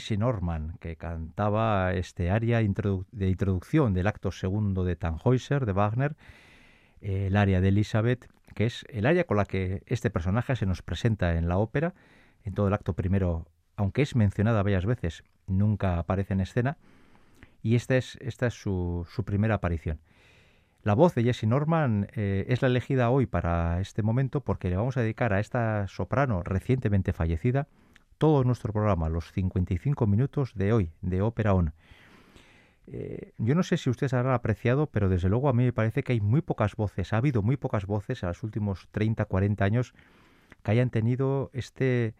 Jesse Norman, que cantaba este aria de introducción del acto segundo de Tannhäuser de Wagner, el aria de Elizabeth, que es el aria con la que este personaje se nos presenta en la ópera. En todo el acto primero, aunque es mencionada varias veces, nunca aparece en escena. Y esta es, esta es su, primera aparición. La voz de Jesse Norman eh, es la elegida hoy para este momento porque le vamos a dedicar a esta soprano recientemente fallecida todo nuestro programa, los 55 minutos de hoy, de Ópera On. Eh, yo no sé si ustedes habrán apreciado, pero desde luego a mí me parece que hay muy pocas voces, ha habido muy pocas voces en los últimos 30, 40 años que hayan tenido este,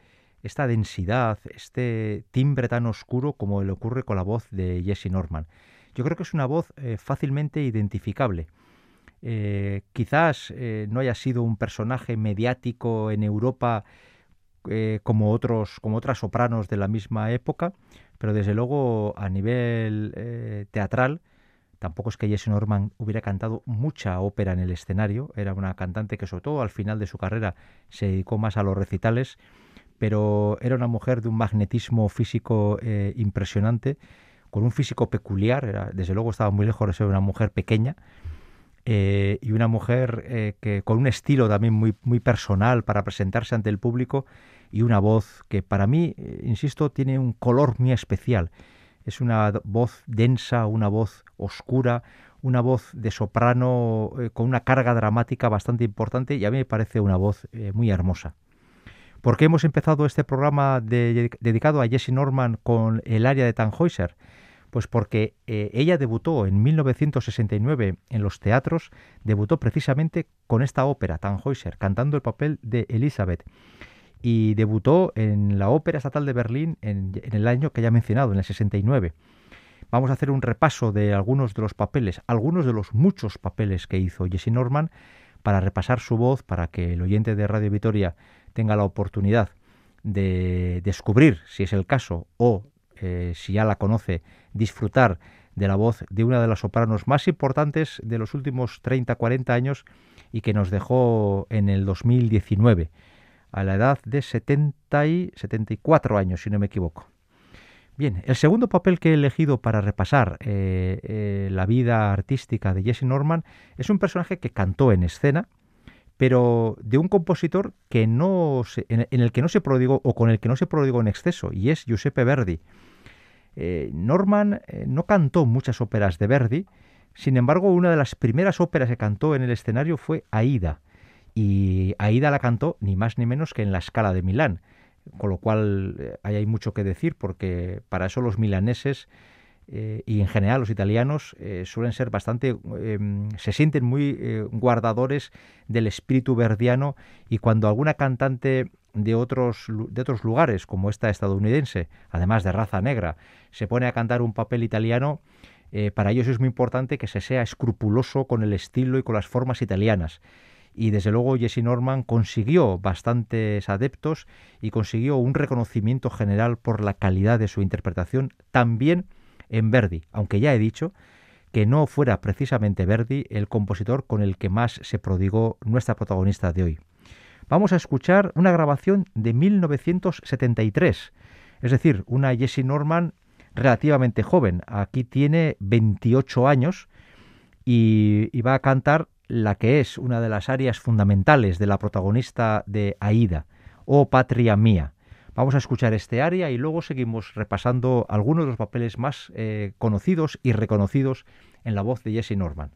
esta densidad, este timbre tan oscuro como le ocurre con la voz de Jesse Norman. Yo creo que es una voz eh, fácilmente identificable. Eh, quizás no haya sido un personaje mediático en Europa eh, como, otros, como otras sopranos de la misma época, pero desde luego a nivel eh, teatral, tampoco es que Jessie Norman hubiera cantado mucha ópera en el escenario, era una cantante que sobre todo al final de su carrera se dedicó más a los recitales, pero era una mujer de un magnetismo físico eh, impresionante, con un físico peculiar, desde luego estaba muy lejos de ser una mujer pequeña, y una mujer que con un estilo también muy, muy personal para presentarse ante el público y una voz que para mí, eh, insisto, tiene un color muy especial. Es una voz densa, una voz oscura, una voz de soprano eh, con una carga dramática bastante importante y a mí me parece una voz eh, muy hermosa. ¿Por qué hemos empezado este programa dedicado a Jessie Norman con el área de Tannhäuser? Pues porque ella debutó en 1969 en los teatros, debutó precisamente con esta ópera, Tannhäuser, cantando el papel de Elizabeth y debutó en la Ópera Estatal de Berlín en, el año que ya he mencionado, en el 69. Vamos a hacer un repaso de algunos de los papeles, algunos de los muchos papeles que hizo Jesse Norman, para repasar su voz, para que el oyente de Radio Vitoria tenga la oportunidad de descubrir, si es el caso, o eh, si ya la conoce, disfrutar de la voz de una de las sopranos más importantes de los últimos 30-40 años y que nos dejó en el 2019 a la edad de 70 y 74 años, si no me equivoco. Bien, el segundo papel que he elegido para repasar eh, eh, la vida artística de Jesse Norman es un personaje que cantó en escena, pero de un compositor que no en, el que no se prodigó o con el que no se prodigó en exceso, y es Giuseppe Verdi. Eh, Norman no cantó muchas óperas de Verdi, sin embargo, una de las primeras óperas que cantó en el escenario fue Aida, y Aida la cantó ni más ni menos que en la escala de Milán, con lo cual eh, ahí hay mucho que decir porque para eso los milaneses eh, y en general los italianos eh, suelen ser bastante, em, se sienten muy guardadores del espíritu verdiano y cuando alguna cantante de otros, de otros lugares, como esta estadounidense, además de raza negra, se pone a cantar un papel italiano, para ellos es muy importante que se sea escrupuloso con el estilo y con las formas italianas y desde luego Jesse Norman consiguió bastantes adeptos y consiguió un reconocimiento general por la calidad de su interpretación también en Verdi, aunque ya he dicho que no fuera precisamente Verdi el compositor con el que más se prodigó nuestra protagonista de hoy. Vamos a escuchar una grabación de 1973, es decir, una Jessie Norman relativamente joven. Aquí tiene 28 años y, y va a cantar la que es una de las áreas fundamentales de la protagonista de Aida, Oh Patria Mía. Vamos a escuchar este área y luego seguimos repasando algunos de los papeles más eh, conocidos y reconocidos en la voz de Jesse Norman.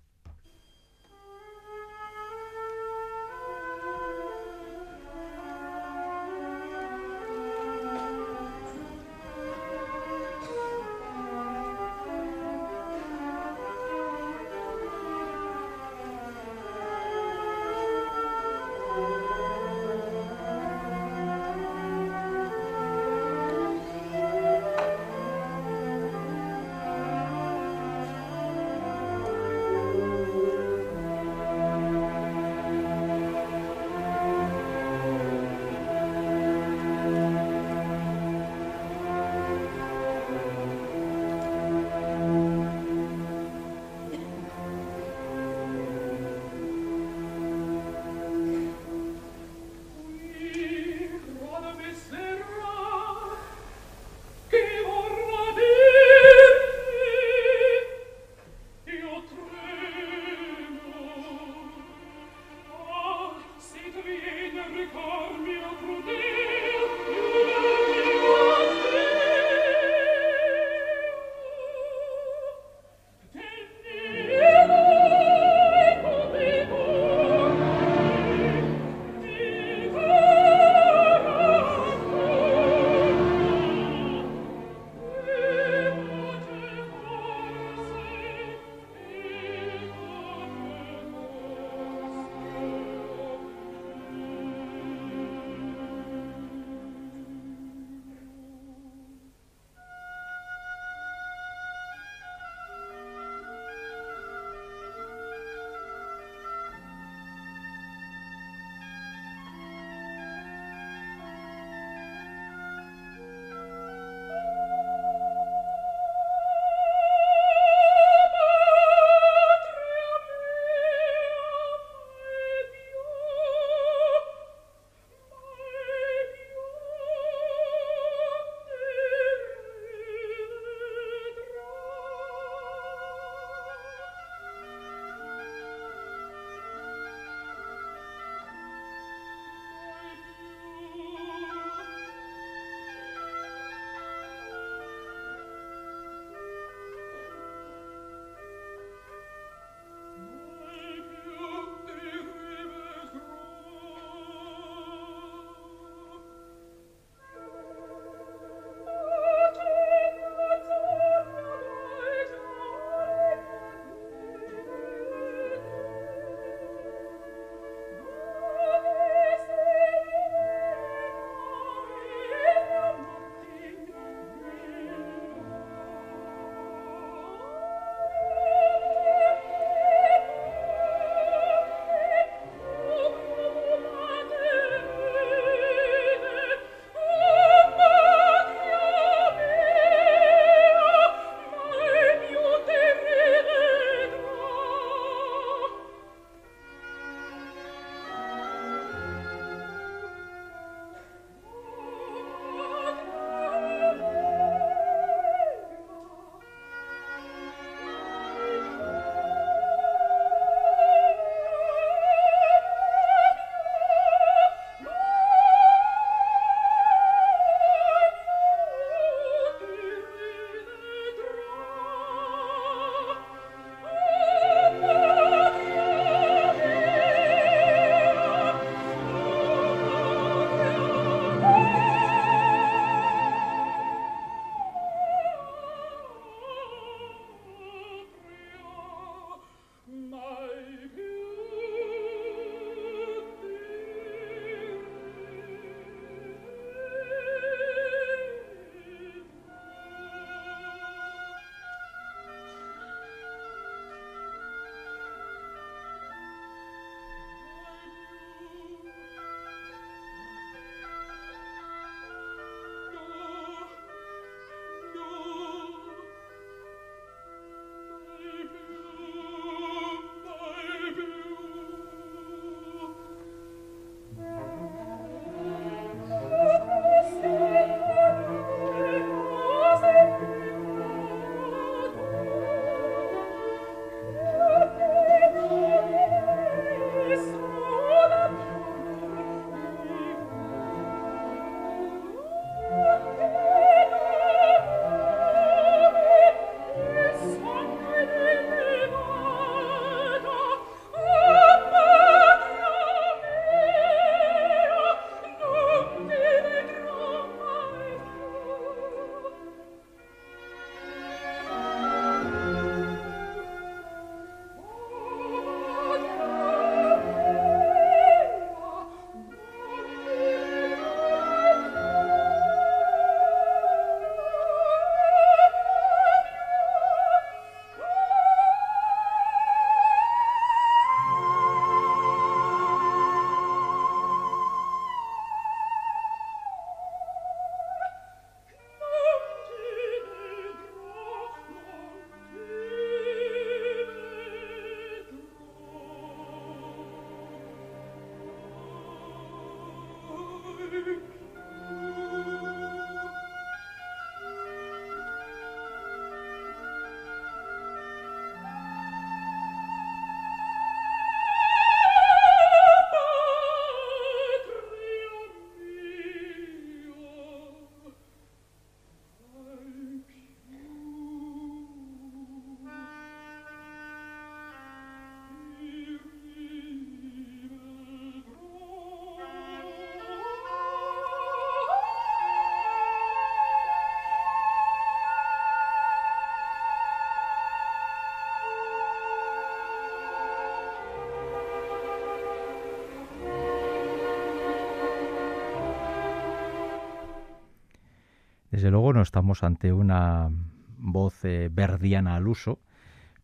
Desde luego no estamos ante una voz eh, verdiana al uso,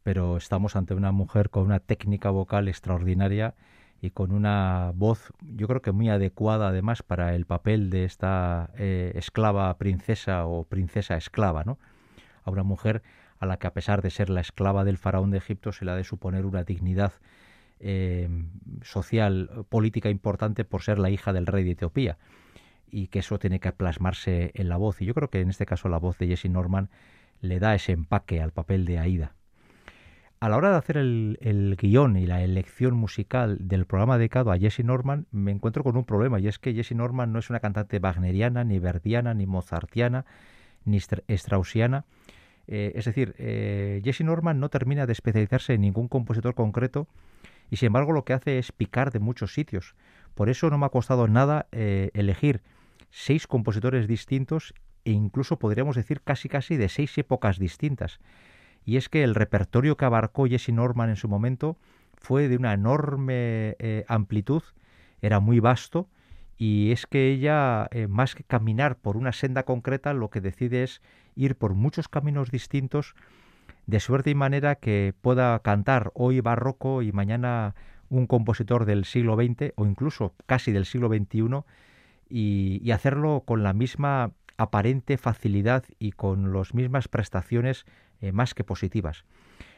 pero estamos ante una mujer con una técnica vocal extraordinaria y con una voz, yo creo que muy adecuada además para el papel de esta eh, esclava princesa o princesa esclava, ¿no? A una mujer a la que a pesar de ser la esclava del faraón de Egipto se le ha de suponer una dignidad eh, social, política importante por ser la hija del rey de Etiopía y que eso tiene que plasmarse en la voz. Y yo creo que en este caso la voz de Jessie Norman le da ese empaque al papel de Aida a la hora de hacer el, guion y la elección musical del programa dedicado a Jessie Norman, me encuentro con un problema, y es que Jessie Norman no es una cantante wagneriana, ni verdiana, ni mozartiana, ni straussiana. Eh, es decir, eh, Jessie Norman no termina de especializarse en ningún compositor concreto, y sin embargo lo que hace es picar de muchos sitios. Por eso no me ha costado nada eh, elegir seis compositores distintos e incluso podríamos decir casi casi de seis épocas distintas. Y es que el repertorio que abarcó Jessie Norman en su momento fue de una enorme eh, amplitud, era muy vasto, y es que ella, eh, más que caminar por una senda concreta, lo que decide es ir por muchos caminos distintos, de suerte y manera que pueda cantar hoy barroco y mañana un compositor del siglo XX o incluso casi del siglo XXI y, hacerlo con la misma aparente facilidad y con las mismas prestaciones eh, más que positivas.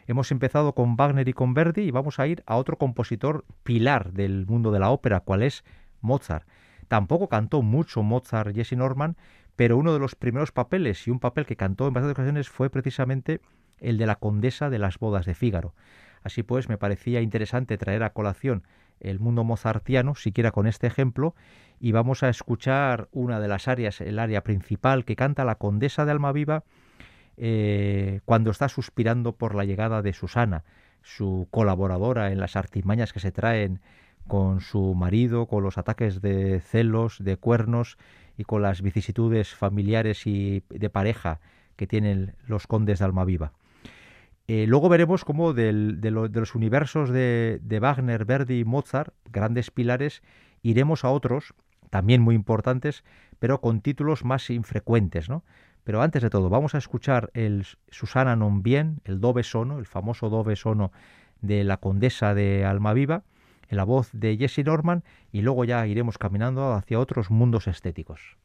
Hemos empezado con Wagner y con Verdi y vamos a ir a otro compositor pilar del mundo de la ópera, cual es Mozart. Tampoco cantó mucho Mozart Jesse Norman, pero uno de los primeros papeles y un papel que cantó en bastantes ocasiones fue precisamente el de la condesa de las bodas de Fígaro. Así pues, me parecía interesante traer a colación el mundo mozartiano, siquiera con este ejemplo, y vamos a escuchar una de las áreas, el área principal que canta la condesa de Almaviva eh, cuando está suspirando por la llegada de Susana, su colaboradora en las artimañas que se traen con su marido, con los ataques de celos, de cuernos y con las vicisitudes familiares y de pareja que tienen los condes de Almaviva. Eh, luego veremos cómo de, los universos de, de, Wagner, Verdi y Mozart, grandes pilares, iremos a otros, también muy importantes, pero con títulos más infrecuentes, ¿no? Pero antes de todo, vamos a escuchar el Susana non bien, el dove sono, el famoso dove sono de la condesa de Almaviva, en la voz de Jesse Norman, y luego ya iremos caminando hacia otros mundos estéticos.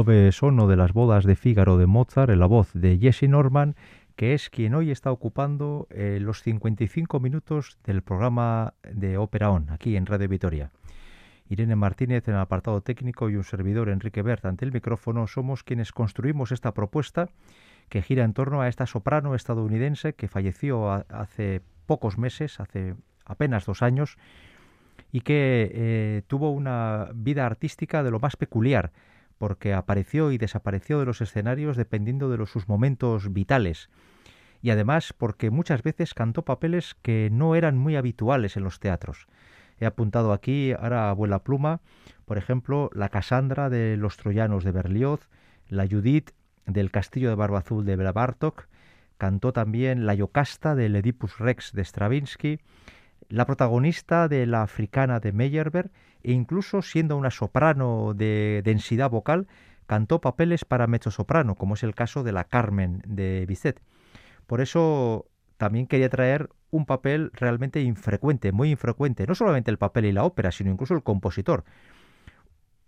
Dove Sono de las bodas de Fígaro de Mozart en la voz de Jesse Norman, que es quien hoy está ocupando eh, los 55 minutos del programa de Ópera On, aquí en Radio Vitoria. Irene Martínez en el apartado técnico y un servidor Enrique Bert ante el micrófono somos quienes construimos esta propuesta que gira en torno a esta soprano estadounidense que falleció hace pocos meses, hace apenas dos años, y que eh, tuvo una vida artística de lo más peculiar, porque apareció y desapareció de los escenarios dependiendo de los, sus momentos vitales, y además porque muchas veces cantó papeles que no eran muy habituales en los teatros. He apuntado aquí, ahora abuela pluma, por ejemplo, la Cassandra de los Troyanos de Berlioz, la Judith del Castillo de Barba Azul de Bartok, cantó también la Yocasta del Oedipus Rex de Stravinsky, la protagonista de la africana de Meyerbeer e incluso siendo una soprano de densidad vocal, cantó papeles para mezzosoprano, como es el caso de la Carmen de Bizet. Por eso también quería traer un papel realmente infrecuente, muy infrecuente, no solamente el papel y la ópera, sino incluso el compositor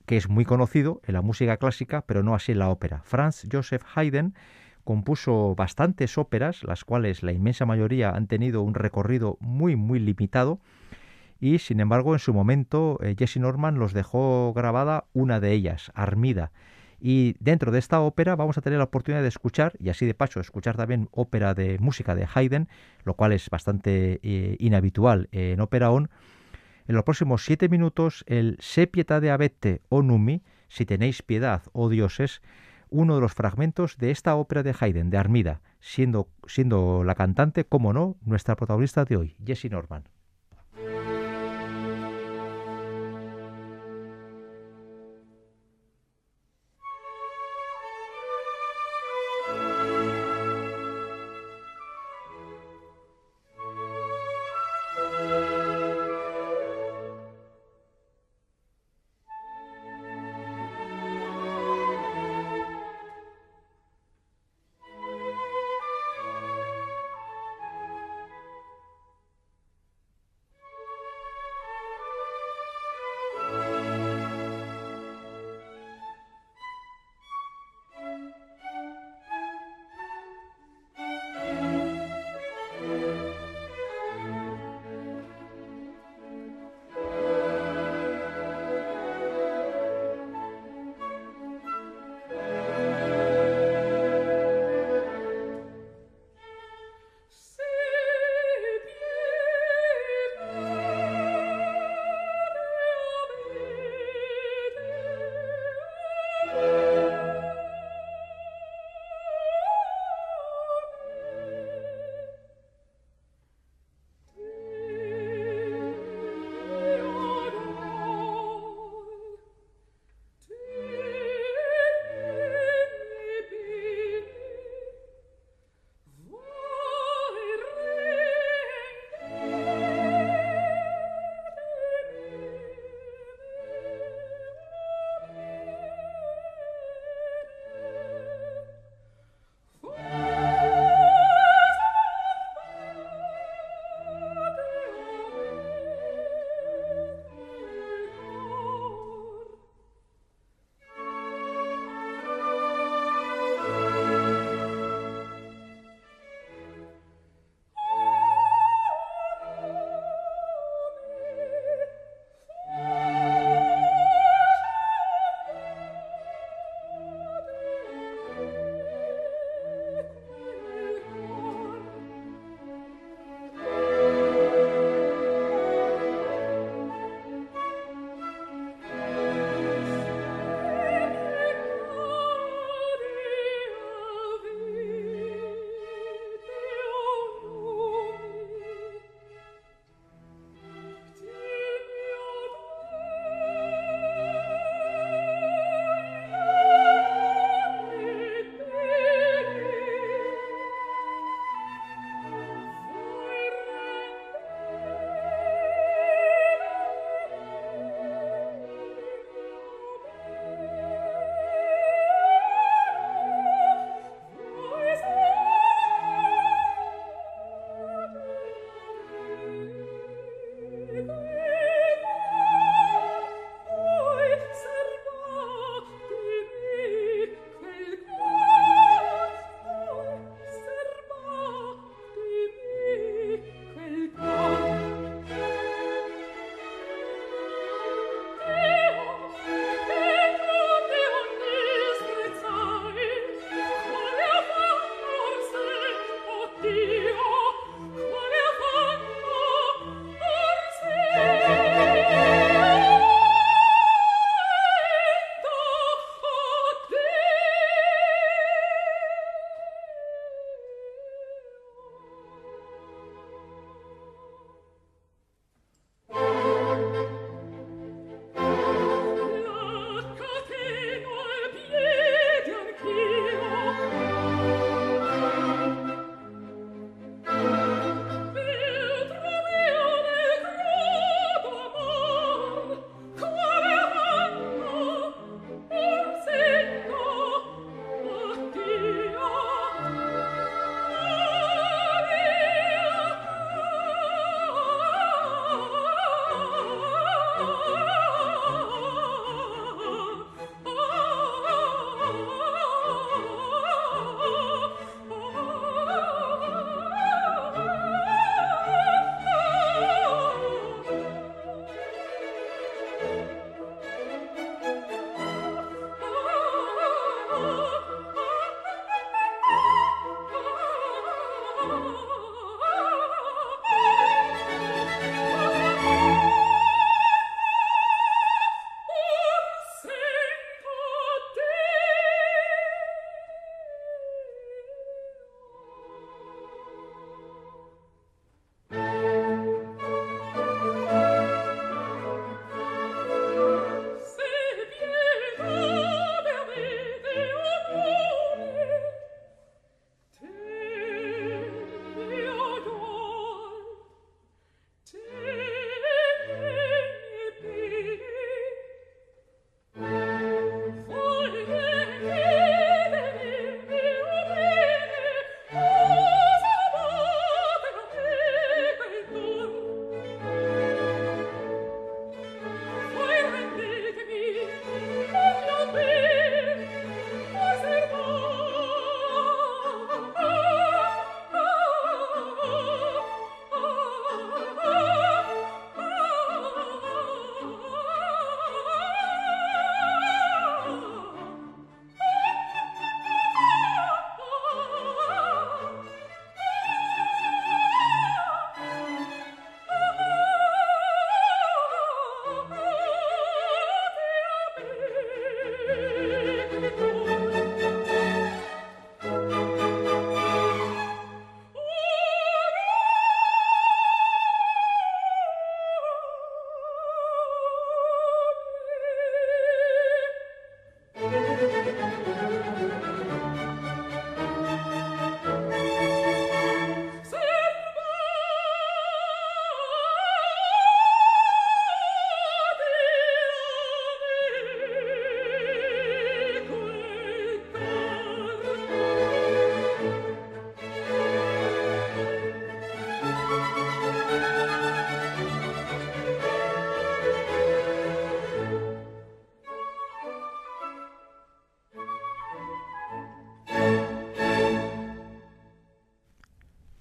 que es muy conocido en la música clásica, pero no así en la ópera. Franz Joseph Haydn compuso bastantes óperas, las cuales la inmensa mayoría han tenido un recorrido muy, muy limitado, y sin embargo en su momento eh, Jesse Norman los dejó grabada una de ellas, Armida. Y dentro de esta ópera vamos a tener la oportunidad de escuchar, y así de paso escuchar también ópera de música de Haydn, lo cual es bastante eh, inhabitual en ópera on, en los próximos siete minutos el Se de abete o numi, si tenéis piedad, oh dioses, uno de los fragmentos de esta ópera de Haydn, de Armida, siendo, siendo la cantante, como no, nuestra protagonista de hoy, Jessie Norman.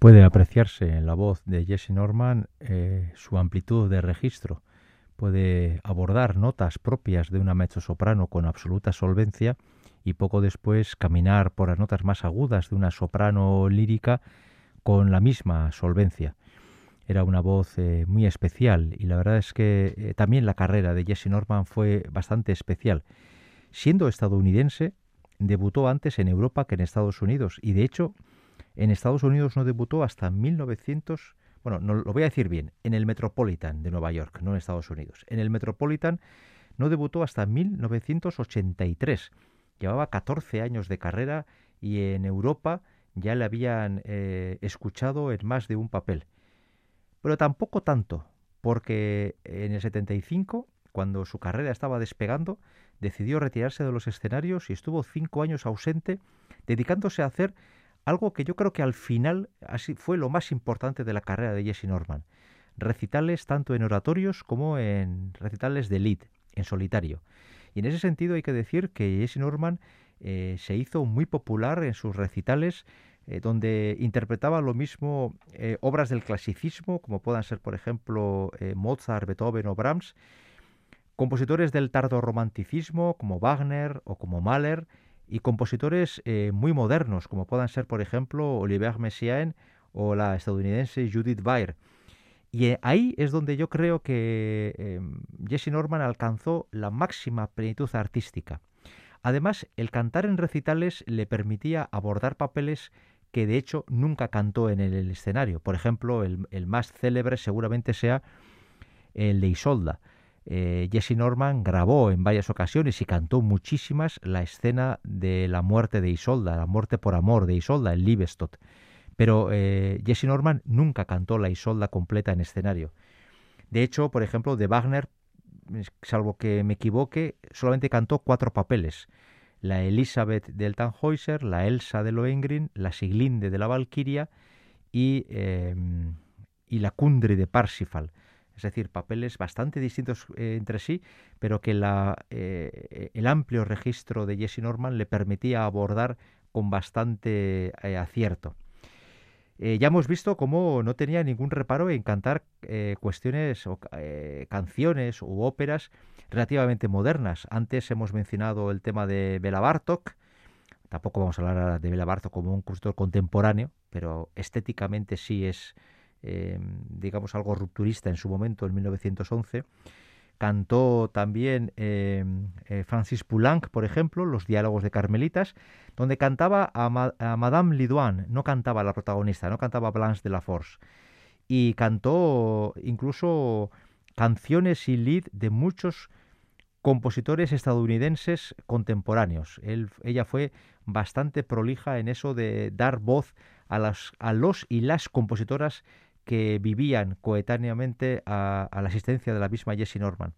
Puede apreciarse en la voz de Jesse Norman eh, su amplitud de registro. Puede abordar notas propias de una mezzo-soprano con absoluta solvencia y poco después caminar por las notas más agudas de una soprano lírica con la misma solvencia. Era una voz eh, muy especial y la verdad es que eh, también la carrera de Jesse Norman fue bastante especial. Siendo estadounidense, debutó antes en Europa que en Estados Unidos y de hecho en Estados Unidos no debutó hasta 1900, bueno, no lo voy a decir bien, en el Metropolitan de Nueva York, no en Estados Unidos. En el Metropolitan no debutó hasta 1983. Llevaba 14 años de carrera y en Europa ya le habían eh, escuchado en más de un papel. Pero tampoco tanto, porque en el 75, cuando su carrera estaba despegando, decidió retirarse de los escenarios y estuvo cinco años ausente, dedicándose a hacer algo que yo creo que al final así fue lo más importante de la carrera de Jesse Norman. Recitales tanto en oratorios como en recitales de lead, en solitario. Y en ese sentido hay que decir que Jesse Norman eh, se hizo muy popular en sus recitales eh, donde interpretaba lo mismo eh, obras del clasicismo, como puedan ser, por ejemplo, Mozart, Beethoven o Brahms, compositores del tardo romanticismo, como Wagner o como Mahler, y compositores eh, muy modernos, como puedan ser, por ejemplo, Olivier Messiaen o la estadounidense Judith Weir. Y eh, ahí es donde yo creo que em, Jesse Norman alcanzó la máxima plenitud artística. Además, el cantar en recitales le permitía abordar papeles que de hecho nunca cantó en el escenario. Por ejemplo, el, el más célebre seguramente sea el de Isolda. Eh, Jesse Norman grabó en varias ocasiones y cantó muchísimas la escena de la muerte de Isolda, la muerte por amor de Isolda, en Liebestot. Pero eh, Jesse Norman nunca cantó la Isolda completa en escenario. De hecho, por ejemplo, de Wagner, salvo que me equivoque, solamente cantó cuatro papeles. La Elizabeth del Tannhäuser, la Elsa de Lohengrin, la Siglinde de la Valquiria y, y la Kundry de Parsifal es decir, papeles bastante distintos eh, entre sí, pero que eh, el amplio registro de Jesse Norman le permitía abordar con bastante eh, acierto. ya hemos visto cómo no tenía ningún reparo en cantar cuestiones canciones u óperas relativamente modernas. Antes hemos mencionado el tema de Bela Bartok, tampoco vamos a hablar de Bela Bartok como un compositor contemporáneo, pero estéticamente sí es eh, digamos, algo rupturista en su momento, en 1911. Cantó también eh, eh, Francis Poulenc, por ejemplo, Los diálogos de Carmelitas, donde cantaba a, Madame Lidoine, no cantaba la protagonista, no cantaba Blanche de la Force. Y cantó incluso canciones y lead de muchos compositores estadounidenses contemporáneos. ella fue bastante prolija en eso de dar voz a, las, a los y las compositoras que vivían coetáneamente a, la asistencia de la misma Jesse Norman.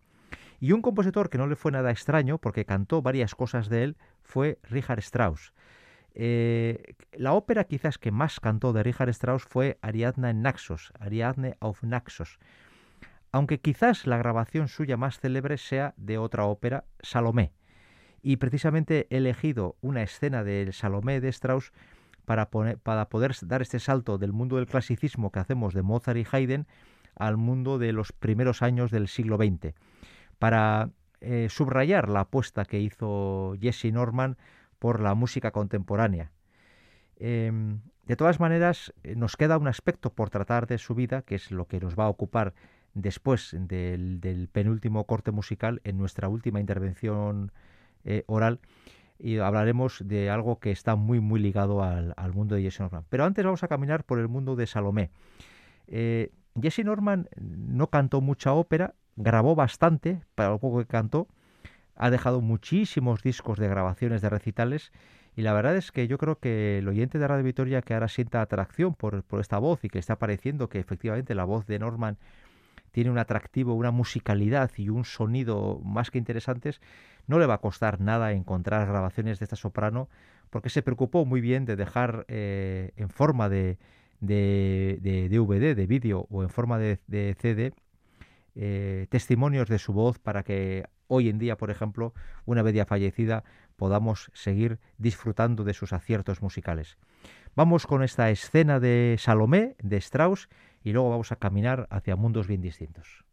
Y un compositor que no le fue nada extraño, porque cantó varias cosas de él, fue Richard Strauss. Eh, la ópera quizás que más cantó de Richard Strauss fue Ariadna en Naxos, Ariadne of Naxos, aunque quizás la grabación suya más célebre sea de otra ópera, Salomé. Y precisamente he elegido una escena del Salomé de Strauss para, para poder dar este salto del mundo del clasicismo que hacemos de Mozart y Haydn al mundo de los primeros años del siglo XX, para eh, subrayar la apuesta que hizo Jesse Norman por la música contemporánea. Em, de todas maneras, eh, nos queda un aspecto por tratar de su vida, que es lo que nos va a ocupar después del, penúltimo corte musical en nuestra última intervención eh, oral, y hablaremos de algo que está muy muy ligado al, mundo de Jesse Norman. Pero antes vamos a caminar por el mundo de Salomé. Eh, Jesse Norman no cantó mucha ópera, grabó bastante, para lo poco que cantó, ha dejado muchísimos discos de grabaciones de recitales y la verdad es que yo creo que el oyente de Radio Victoria que ahora sienta atracción por, por esta voz y que está pareciendo que efectivamente la voz de Norman tiene un atractivo, una musicalidad y un sonido más que interesantes, no le va a costar nada encontrar grabaciones de esta soprano porque se preocupó muy bien de dejar eh, en forma de, de, de, DVD, de vídeo o en forma de, CD eh, testimonios de su voz para que hoy en día, por ejemplo, una vez ya fallecida, podamos seguir disfrutando de sus aciertos musicales. Vamos con esta escena de Salomé, de Strauss, y luego vamos a caminar hacia mundos bien distintos.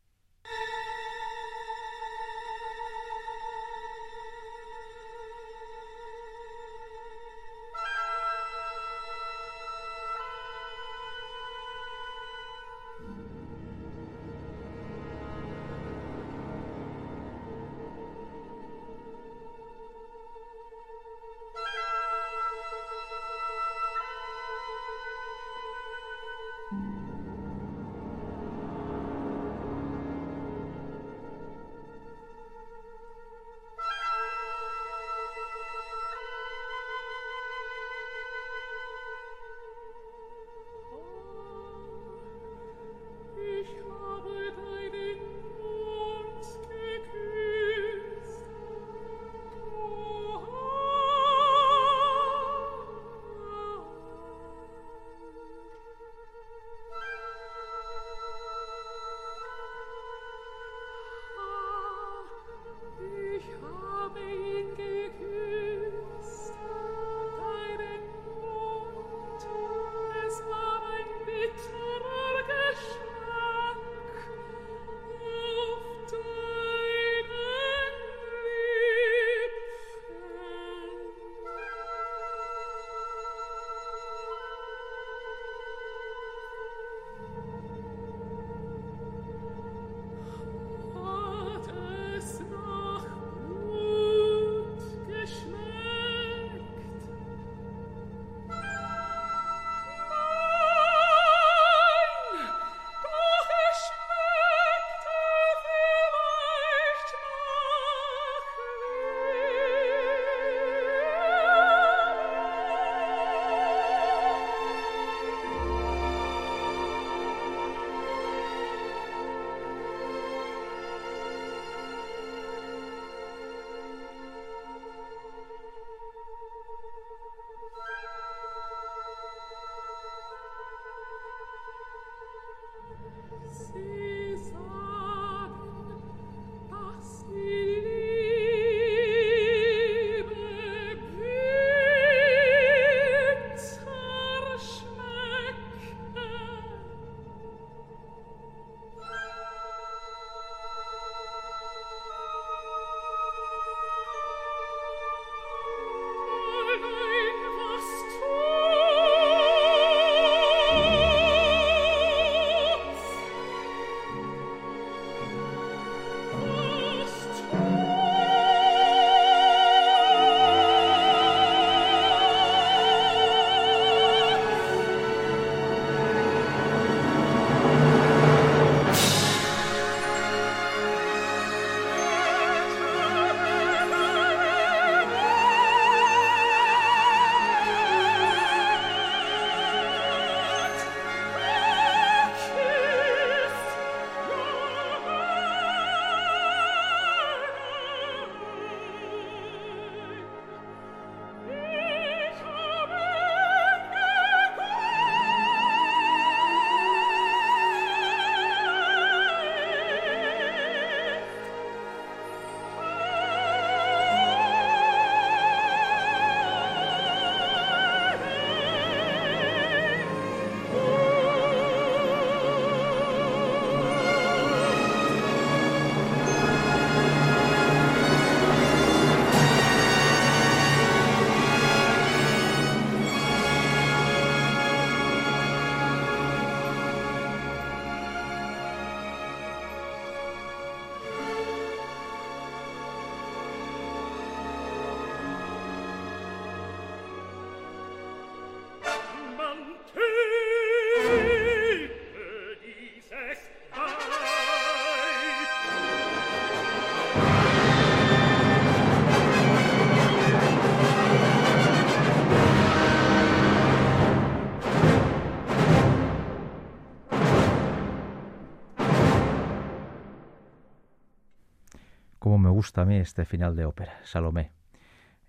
Gusta este final de ópera, Salomé.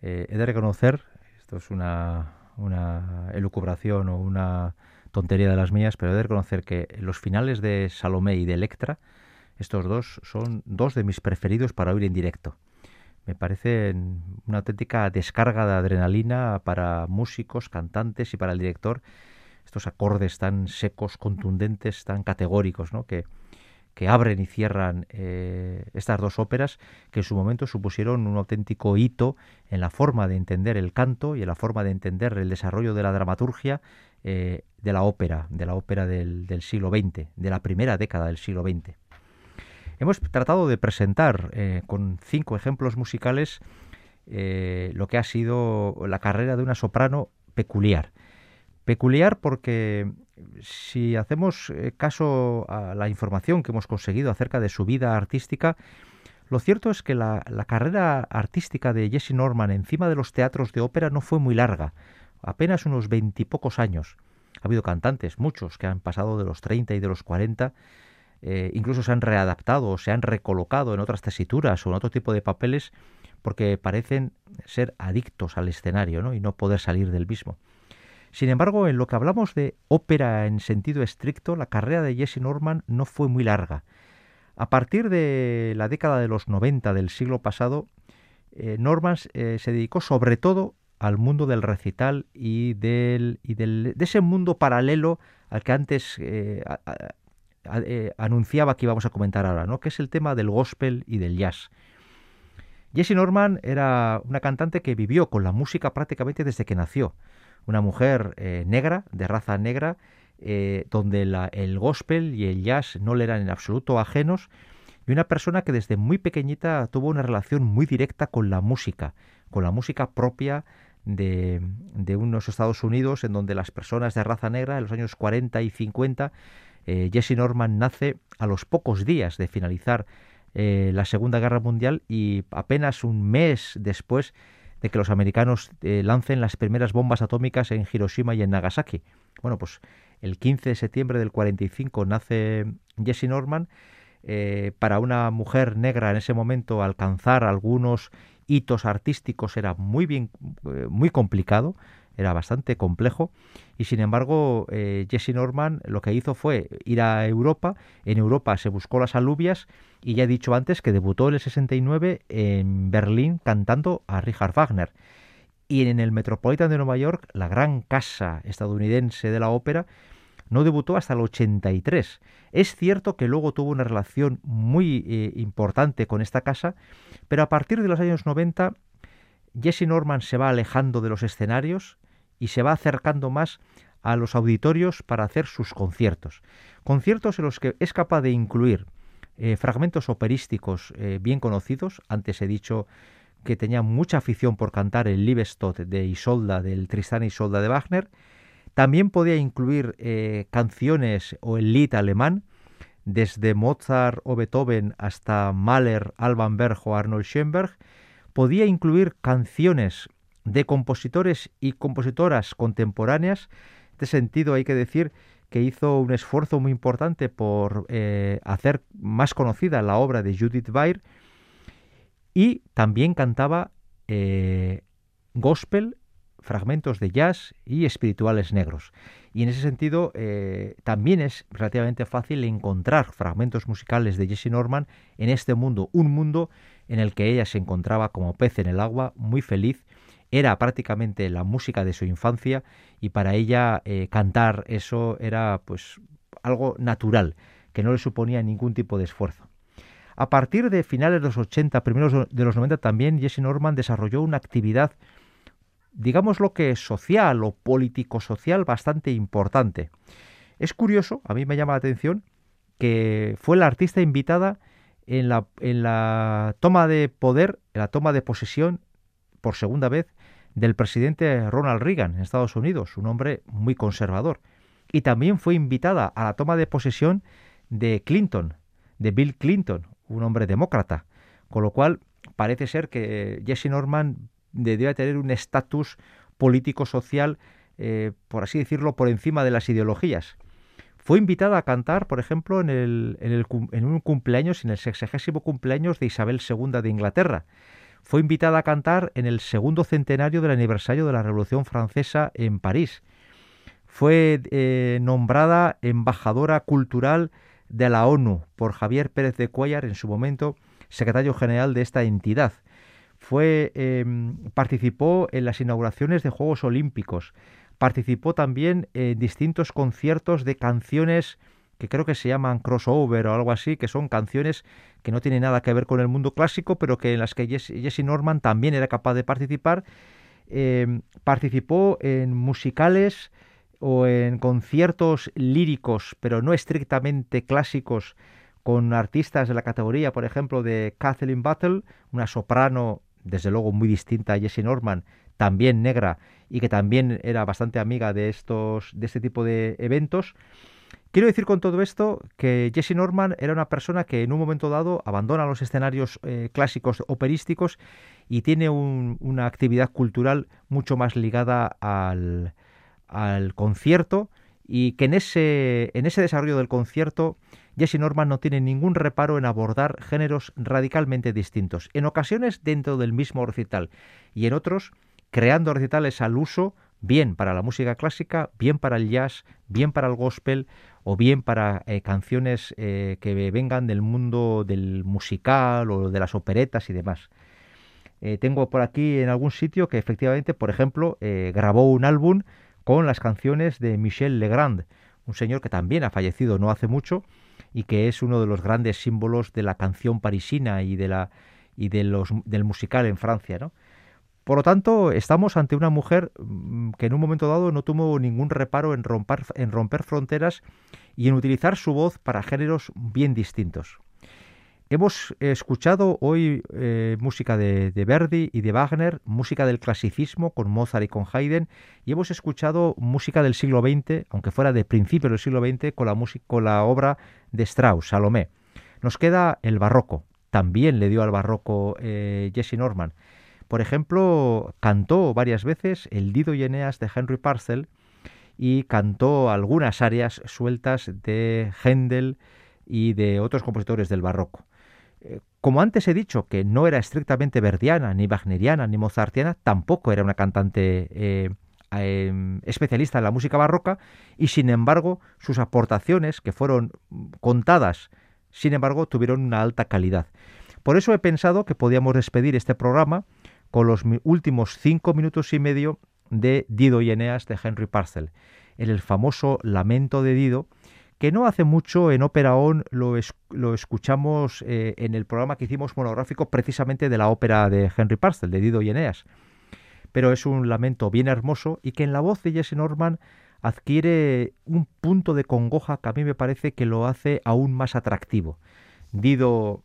Eh, he de reconocer, esto es una, una elucubración o una tontería de las mías, pero he de reconocer que los finales de Salomé y de Electra, estos dos son dos de mis preferidos para oír en directo. Me parece una auténtica descarga de adrenalina para músicos, cantantes y para el director. Estos acordes tan secos, contundentes, tan categóricos, ¿no? que, que abren y cierran eh, estas dos óperas que en su momento supusieron un auténtico hito en la forma de entender el canto y en la forma de entender el desarrollo de la dramaturgia eh, de la ópera, de la ópera del, siglo XX, de la primera década del siglo XX. Hemos tratado de presentar eh, con cinco ejemplos musicales lo que ha sido la carrera de una soprano peculiar. Peculiar porque si hacemos eh, caso a la información que hemos conseguido acerca de su vida artística, lo cierto es que la, carrera artística de Jesse Norman encima de los teatros de ópera no fue muy larga, apenas unos veintipocos años. Ha habido cantantes, muchos, que han pasado de los 30 y de los 40, eh, incluso se han readaptado o se han recolocado en otras tesituras o en otro tipo de papeles porque parecen ser adictos al escenario ¿no? y no poder salir del mismo. Sin embargo, en lo que hablamos de ópera en sentido estricto, la carrera de Jesse Norman no fue muy larga. A partir de la década de los 90 del siglo pasado, eh, Norman eh, se dedicó sobre todo al mundo del recital y, del, y del, de ese mundo paralelo al que antes eh, anunciaba que íbamos a comentar ahora, ¿no? que es el tema del gospel y del jazz. Jessie Norman era una cantante que vivió con la música prácticamente desde que nació una mujer eh, negra, de raza negra, eh, donde el gospel y el jazz no le eran en absoluto ajenos, y una persona que desde muy pequeñita tuvo una relación muy directa con la música, con la música propia de, unos Estados Unidos en donde las personas de raza negra en los años 40 y 50, eh, Jesse Norman nace a los pocos días de finalizar la Segunda Guerra Mundial y apenas un mes después de que los americanos eh, lancen las primeras bombas atómicas en Hiroshima y en Nagasaki. Bueno, pues el 15 de septiembre del 45 nace Jessie Norman. Eh, para una mujer negra en ese momento alcanzar algunos hitos artísticos era muy bien, eh, muy complicado era bastante complejo. Y sin embargo eh, Jesse Norman lo que hizo fue ir a Europa, en Europa se buscó las alubias y ya he dicho antes que debutó en el 69 en Berlín cantando a Richard Wagner. Y en el Metropolitan de Nueva York, la gran casa estadounidense de la ópera, no debutó hasta el 83. Es cierto que luego tuvo una relación muy eh, importante con esta casa, pero a partir de los años 90 Jesse Norman se va alejando de los escenarios, y se va acercando más a los auditorios para hacer sus conciertos. Conciertos en los que es capaz de incluir eh, fragmentos operísticos eh, bien conocidos. Antes he dicho que tenía mucha afición por cantar el Liebestod de Isolda, del Tristán Isolda de Wagner. También podía incluir eh, canciones o el Lied alemán, desde Mozart o Beethoven hasta Mahler, Alban Berg o Arnold Schoenberg. Podía incluir canciones de compositores y compositoras contemporáneas. En este sentido hay que decir que hizo un esfuerzo muy importante por eh, hacer más conocida la obra de Judith Weir y también cantaba eh, gospel, fragmentos de jazz y espirituales negros. Y en ese sentido eh, también es relativamente fácil encontrar fragmentos musicales de Jessie Norman en este mundo, un mundo en el que ella se encontraba como pez en el agua, muy feliz era prácticamente la música de su infancia y para ella eh, cantar eso era pues algo natural, que no le suponía ningún tipo de esfuerzo. A partir de finales de los 80, primeros de los 90 también Jesse Norman desarrolló una actividad digamos lo que social o político-social bastante importante. Es curioso, a mí me llama la atención, que fue la artista invitada en la, en la toma de poder, en la toma de posesión por segunda vez del presidente Ronald Reagan en Estados Unidos, un hombre muy conservador. Y también fue invitada a la toma de posesión de Clinton, de Bill Clinton, un hombre demócrata. Con lo cual parece ser que Jesse Norman debería tener un estatus político-social, eh, por así decirlo, por encima de las ideologías. Fue invitada a cantar, por ejemplo, en, el, en, el, en un cumpleaños, en el sexagésimo cumpleaños de Isabel II de Inglaterra. Fue invitada a cantar en el segundo centenario del aniversario de la Revolución Francesa en París. Fue eh, nombrada embajadora cultural de la ONU por Javier Pérez de Cuellar, en su momento secretario general de esta entidad. fue, em, participó en las inauguraciones de Juegos Olímpicos, participó también en distintos conciertos de canciones que creo que se llaman crossover o algo así, que son canciones que no tienen nada que ver con el mundo clásico, pero que en las que Jesse, Norman también era capaz de participar. Em, participó en musicales o en conciertos líricos, pero no estrictamente clásicos, con artistas de la categoría, por ejemplo, de Kathleen Battle, una soprano, desde luego muy distinta a Jessie Norman, también negra y que también era bastante amiga de estos de este tipo de eventos. Quiero decir con todo esto que Jesse Norman era una persona que en un momento dado abandona los escenarios eh, clásicos operísticos y tiene una actividad cultural mucho más ligada al, concierto y que en ese, en ese desarrollo del concierto Jesse Norman no tiene ningún reparo en abordar géneros radicalmente distintos, en ocasiones dentro del mismo recital y en otros creando recitales al uso bien para la música clásica, bien para el jazz, bien para el gospel o bien para eh, canciones eh, que vengan del mundo del musical o de las operetas y demás. Eh, tengo por aquí en algún sitio que efectivamente, por ejemplo, grabó un álbum con las canciones de Michel Legrand, un señor que también ha fallecido no hace mucho y que es uno de los grandes símbolos de la canción parisina y de la y de los, del musical en Francia, ¿no? Por lo tanto, estamos ante una mujer mm, que en un momento dado no tuvo ningún reparo en romper, en romper fronteras y en utilizar su voz para géneros bien distintos. Hemos escuchado hoy eh, música de, Verdi y de Wagner, música del clasicismo con Mozart y con Haydn, y hemos escuchado música del siglo XX, aunque fuera de principios del siglo XX, con la, con la obra de Strauss, Salomé. Nos queda el barroco. También le dio al barroco eh, Jesse Norman. Por ejemplo, cantó varias veces el Dido y Eneas de Henry Purcell y cantó algunas áreas sueltas de Händel y de otros compositores del barroco. Eh, como antes he dicho, que no era estrictamente verdiana, ni wagneriana, ni mozartiana, tampoco era una cantante eh, em, especialista en la música barroca y sin embargo sus aportaciones, que fueron contadas, sin embargo tuvieron una alta calidad. Por eso he pensado que podíamos despedir este programa con los últimos cinco minutos y medio de Dido y Eneas de Henry Purcell, en el famoso Lamento de Dido, que no hace mucho en Ópera On lo, escuchamos eh, en el programa que hicimos monográfico precisamente de la ópera de Henry Purcell, de Dido y Eneas. Pero es un lamento bien hermoso y que en la voz de Jesse Norman adquiere un punto de congoja que a mí me parece que lo hace aún más atractivo. Dido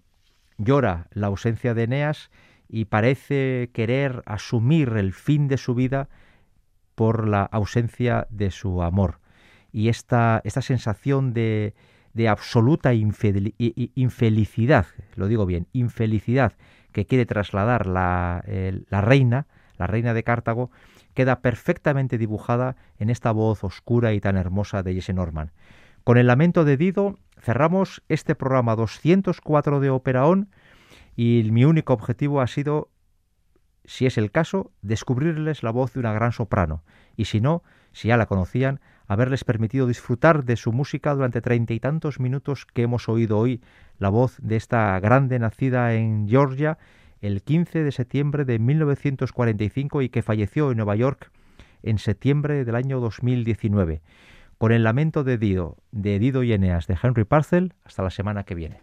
llora la ausencia de Eneas y parece querer asumir el fin de su vida por la ausencia de su amor y esta, esta sensación de, de absoluta infelicidad, lo digo bien, infelicidad que quiere trasladar la, la, reina, la reina de Cartago, queda perfectamente dibujada en esta voz oscura y tan hermosa de Jesse Norman. Con el lamento de Dido cerramos este programa 204 de Operaón y mi único objetivo ha sido, si es el caso, descubrirles la voz de una gran soprano y si no, si ya la conocían, haberles permitido disfrutar de su música durante treinta y tantos minutos que hemos oído hoy la voz de esta grande nacida en Georgia el 15 de septiembre de 1945 y que falleció en Nueva York en septiembre del año 2019. Con el lamento de Dido, de Dido y Eneas de Henry Parcel, hasta la semana que viene.